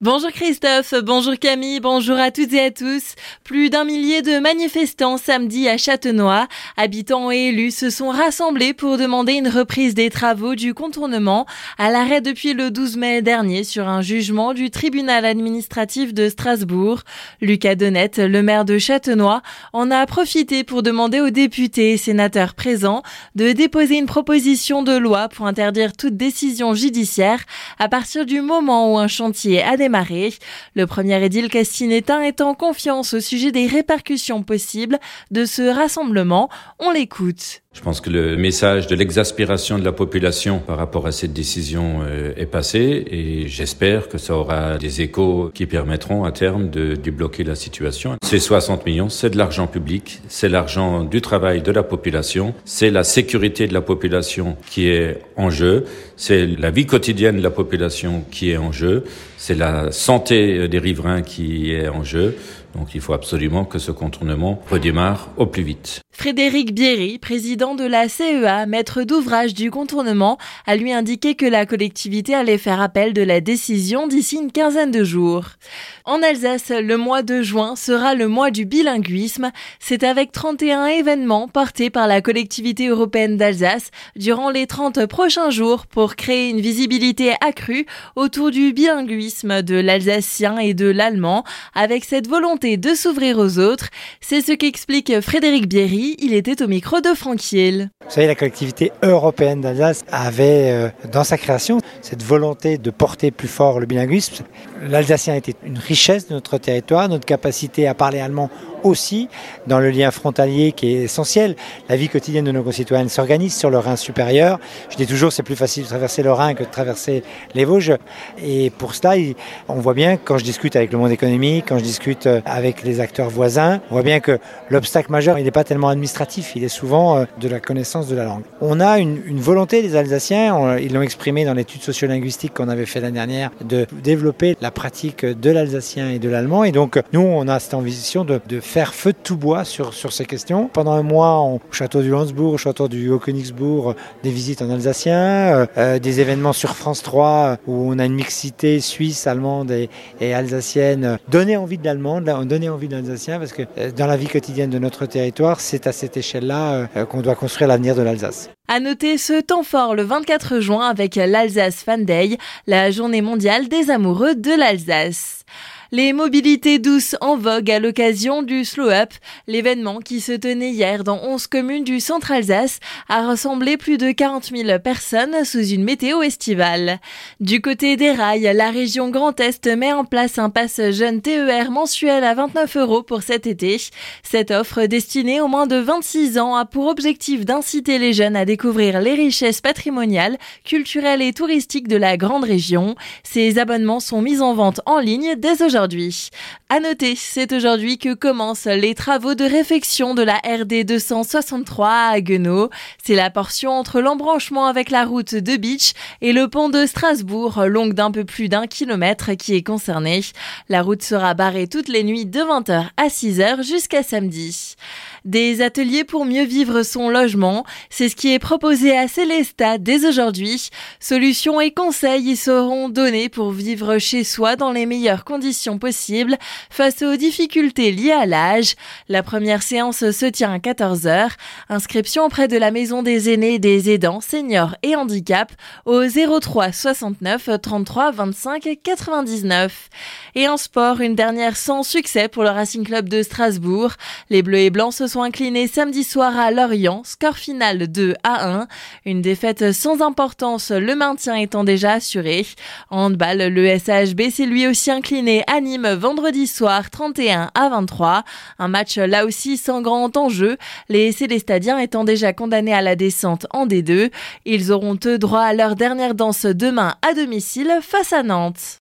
Bonjour Christophe, bonjour Camille, bonjour à toutes et à tous. Plus d'un millier de manifestants samedi à Châtenois, habitants et élus se sont rassemblés pour demander une reprise des travaux du contournement à l'arrêt depuis le 12 mai dernier sur un jugement du tribunal administratif de Strasbourg. Lucas Donette, le maire de Châtenois, en a profité pour demander aux députés et sénateurs présents de déposer une proposition de loi pour interdire toute décision judiciaire à partir du moment où un chantier a le premier édile castinétain est en confiance au sujet des répercussions possibles de ce rassemblement. On l'écoute. Je pense que le message de l'exaspération de la population par rapport à cette décision euh, est passé et j'espère que ça aura des échos qui permettront à terme de débloquer la situation. Ces 60 millions, c'est de l'argent public, c'est l'argent du travail de la population, c'est la sécurité de la population qui est en jeu, c'est la vie quotidienne de la population qui est en jeu, c'est la santé des riverains qui est en jeu. Donc il faut absolument que ce contournement redémarre au plus vite. Frédéric Bierry, président de la CEA, maître d'ouvrage du contournement, a lui indiqué que la collectivité allait faire appel de la décision d'ici une quinzaine de jours. En Alsace, le mois de juin sera le mois du bilinguisme. C'est avec 31 événements portés par la collectivité européenne d'Alsace durant les 30 prochains jours pour créer une visibilité accrue autour du bilinguisme de l'alsacien et de l'allemand avec cette volonté de s'ouvrir aux autres. C'est ce qu'explique Frédéric Bierry il était au micro de Franck Hiel. Vous savez, la collectivité européenne d'Alsace avait euh, dans sa création cette volonté de porter plus fort le bilinguisme. L'alsacien était une richesse de notre territoire, notre capacité à parler allemand aussi dans le lien frontalier qui est essentiel. La vie quotidienne de nos concitoyens s'organise sur le Rhin supérieur. Je dis toujours c'est plus facile de traverser le Rhin que de traverser les Vosges. Et pour cela, on voit bien quand je discute avec le monde économique, quand je discute euh, avec les acteurs voisins, on voit bien que l'obstacle majeur, il n'est pas tellement administratif, il est souvent euh, de la connaissance de la langue. On a une, volonté des Alsaciens, ils l'ont exprimé dans l'étude sociolinguistique qu'on avait fait l'année dernière, de développer la pratique de l'alsacien et de l'allemand. Et donc, nous, on a cette ambition de, de faire feu de tout bois sur, sur ces questions. Pendant un mois, au château du Landsbourg, au château du Haut-Königsbourg, des visites en alsacien, euh, euh, des événements sur France 3 où on a une mixité suisse, allemande et, alsacienne. Donner envie de l'allemand, donner envie de l'alsacien, parce que euh, dans la vie quotidienne de notre territoire, c'est à cette échelle-là qu'on doit construire l'avenir de l'Alsace. À noter ce temps fort le 24 juin avec l'Alsace Fan Day, la journée mondiale des amoureux de l'Alsace. Les mobilités douces en vogue à l'occasion du Slow Up, l'événement qui se tenait hier dans 11 communes du centre Alsace, a rassemblé plus de 40 000 personnes sous une météo estivale. Du côté des rails, la région Grand Est met en place un pass jeune TER mensuel à 29 euros pour cet été. Cette offre destinée aux moins de 26 ans a pour objectif d'inciter les jeunes à découvrir les richesses patrimoniales, culturelles et touristiques de la grande région. Ces abonnements sont mis en vente en ligne dès aujourd'hui aujourd'hui. À noter, c'est aujourd'hui que commencent les travaux de réfection de la RD 263 à Haguenau. C'est la portion entre l'embranchement avec la route de Beach et le pont de Strasbourg, longue d'un peu plus d'un kilomètre, qui est concernée. La route sera barrée toutes les nuits de 20h à 6h jusqu'à samedi. Des ateliers pour mieux vivre son logement, c'est ce qui est proposé à Célesta dès aujourd'hui. Solutions et conseils y seront donnés pour vivre chez soi dans les meilleures conditions possibles face aux difficultés liées à l'âge. La première séance se tient à 14h. Inscription auprès de la Maison des aînés, des aidants, seniors et handicap au 03 69 33 25 99. Et en sport, une dernière sans succès pour le Racing Club de Strasbourg. Les Bleus et Blancs se sont inclinés samedi soir à Lorient, score final 2 à 1. Une défaite sans importance, le maintien étant déjà assuré. En handball, le SHB s'est lui aussi incliné à vendredi soir 31 à 23. Un match là aussi sans grand enjeu, les Célestadiens étant déjà condamnés à la descente en D2. Ils auront eux droit à leur dernière danse demain à domicile face à Nantes.